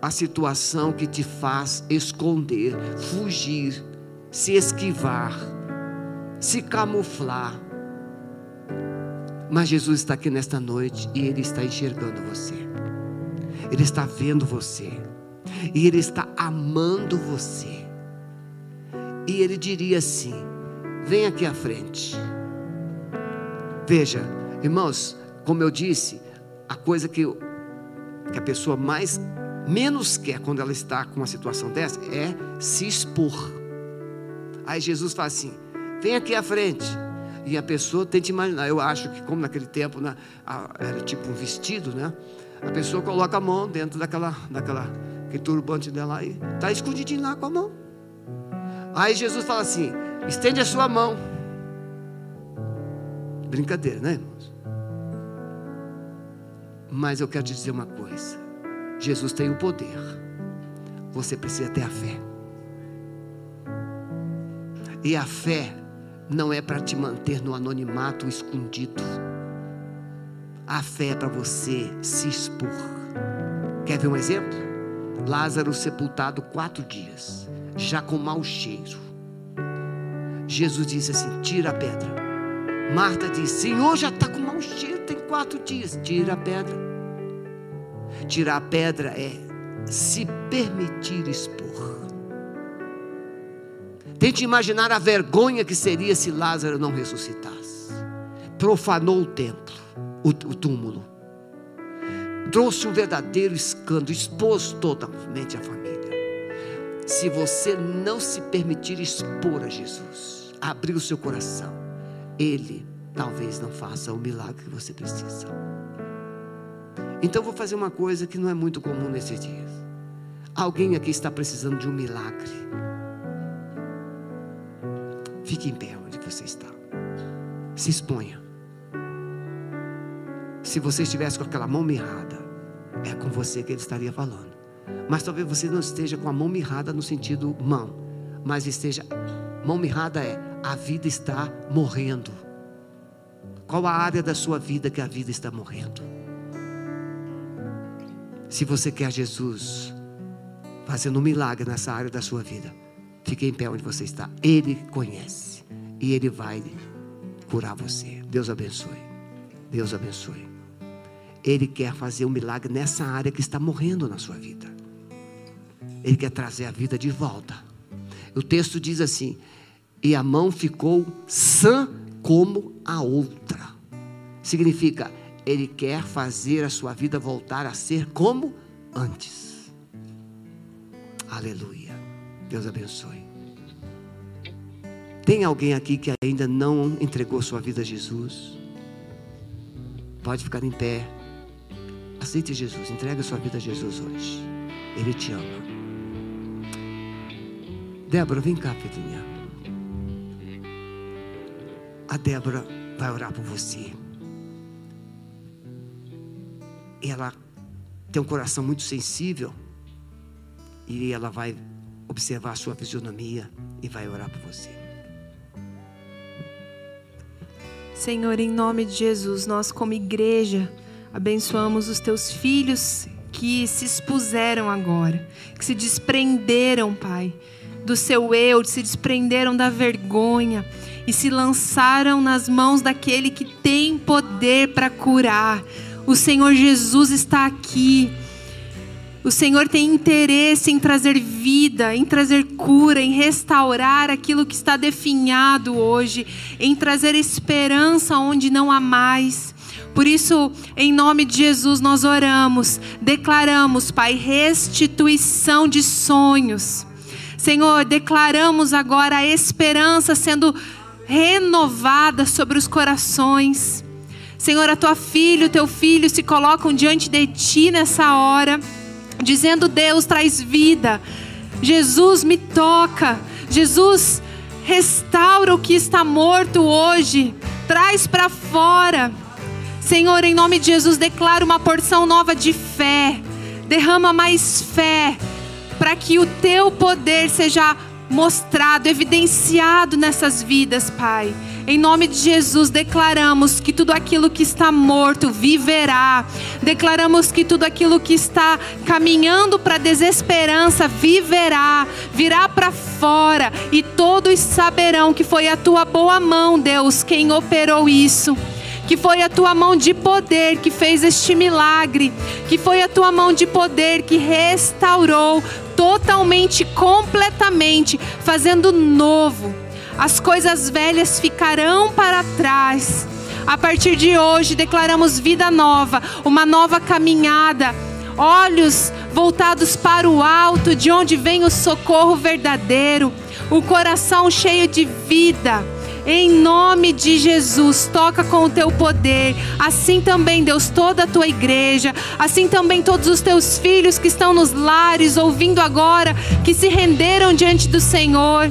a situação que te faz esconder, fugir, se esquivar, se camuflar. Mas Jesus está aqui nesta noite e Ele está enxergando você, Ele está vendo você, e Ele está amando você. E Ele diria assim: vem aqui à frente. Veja, irmãos, como eu disse, a coisa que, que a pessoa mais menos quer quando ela está com uma situação dessa é se expor. Aí Jesus fala assim: vem aqui à frente. E a pessoa tenta imaginar. Eu acho que, como naquele tempo né, era tipo um vestido, né? A pessoa coloca a mão dentro daquela, daquela turbante dela aí, está escondidinho lá com a mão. Aí Jesus fala assim: estende a sua mão. Brincadeira, né, irmãos? Mas eu quero te dizer uma coisa: Jesus tem o poder, você precisa ter a fé. E a fé não é para te manter no anonimato escondido. A fé é para você se expor. Quer ver um exemplo? Lázaro sepultado quatro dias, já com mau cheiro. Jesus disse assim: tira a pedra. Marta disse: Senhor, já está com mau cheiro, tem quatro dias. Tira a pedra. Tirar a pedra é se permitir expor. Tente imaginar a vergonha que seria se Lázaro não ressuscitasse. Profanou o templo, o, o túmulo. Trouxe um verdadeiro escândalo, expôs totalmente a família. Se você não se permitir expor a Jesus, abrir o seu coração, Ele talvez não faça o milagre que você precisa. Então vou fazer uma coisa que não é muito comum nesses dias. Alguém aqui está precisando de um milagre. Fique em pé onde você está. Se exponha. Se você estivesse com aquela mão mirrada, é com você que ele estaria falando. Mas talvez você não esteja com a mão mirrada no sentido mão, mas esteja. Mão mirrada é a vida está morrendo. Qual a área da sua vida que a vida está morrendo? Se você quer Jesus fazendo um milagre nessa área da sua vida, Fique em pé onde você está. Ele conhece. E Ele vai curar você. Deus abençoe. Deus abençoe. Ele quer fazer um milagre nessa área que está morrendo na sua vida. Ele quer trazer a vida de volta. O texto diz assim: E a mão ficou sã como a outra. Significa, Ele quer fazer a sua vida voltar a ser como antes. Aleluia. Deus abençoe. Tem alguém aqui que ainda não entregou sua vida a Jesus? Pode ficar em pé. Aceite Jesus, entregue sua vida a Jesus hoje. Ele te ama. Débora, vem cá, filhinha. A Débora vai orar por você. Ela tem um coração muito sensível. E ela vai observar a sua fisionomia e vai orar por você. Senhor, em nome de Jesus, nós como igreja abençoamos os teus filhos que se expuseram agora, que se desprenderam, Pai, do seu eu, se desprenderam da vergonha e se lançaram nas mãos daquele que tem poder para curar. O Senhor Jesus está aqui. O Senhor tem interesse em trazer vida, em trazer cura, em restaurar aquilo que está definhado hoje, em trazer esperança onde não há mais. Por isso, em nome de Jesus, nós oramos, declaramos, Pai, restituição de sonhos. Senhor, declaramos agora a esperança sendo renovada sobre os corações. Senhor, a tua filha, o teu filho se colocam diante de ti nessa hora, dizendo: Deus, traz vida. Jesus, me toca. Jesus, restaura o que está morto hoje. Traz para fora. Senhor, em nome de Jesus, declara uma porção nova de fé. Derrama mais fé para que o teu poder seja mostrado, evidenciado nessas vidas, Pai. Em nome de Jesus, declaramos que tudo aquilo que está morto viverá. Declaramos que tudo aquilo que está caminhando para desesperança viverá, virá para fora e todos saberão que foi a tua boa mão, Deus, quem operou isso que foi a tua mão de poder que fez este milagre, que foi a tua mão de poder que restaurou totalmente, completamente, fazendo novo. As coisas velhas ficarão para trás. A partir de hoje, declaramos vida nova, uma nova caminhada, olhos voltados para o alto, de onde vem o socorro verdadeiro, o coração cheio de vida em nome de Jesus, toca com o teu poder. Assim também, Deus, toda a tua igreja, assim também todos os teus filhos que estão nos lares ouvindo agora, que se renderam diante do Senhor.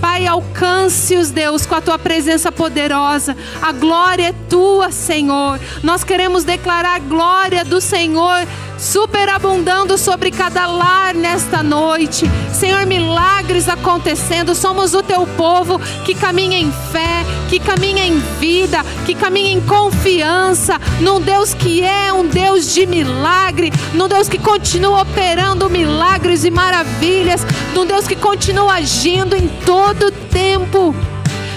Pai, alcance-os, Deus, com a tua presença poderosa. A glória é tua, Senhor. Nós queremos declarar a glória do Senhor superabundando sobre cada lar nesta noite. Senhor, milagres acontecendo. Somos o teu povo que caminha em fé, que caminha em vida, que caminha em confiança num Deus que é um Deus de milagre, num Deus que continua operando milagres e maravilhas, num Deus que continua agindo em todo tempo.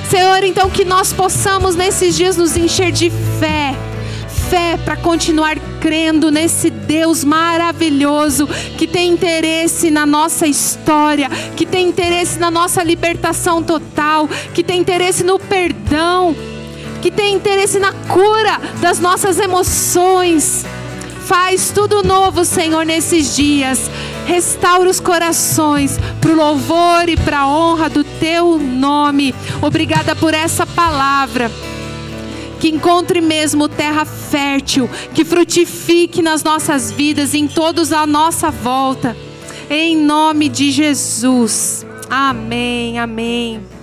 Senhor, então que nós possamos nesses dias nos encher de fé fé para continuar crendo nesse Deus maravilhoso que tem interesse na nossa história, que tem interesse na nossa libertação total, que tem interesse no perdão, que tem interesse na cura das nossas emoções. Faz tudo novo, Senhor, nesses dias. Restaura os corações para o louvor e para a honra do teu nome. Obrigada por essa palavra que encontre mesmo terra fértil, que frutifique nas nossas vidas, em todos à nossa volta. Em nome de Jesus. Amém, amém.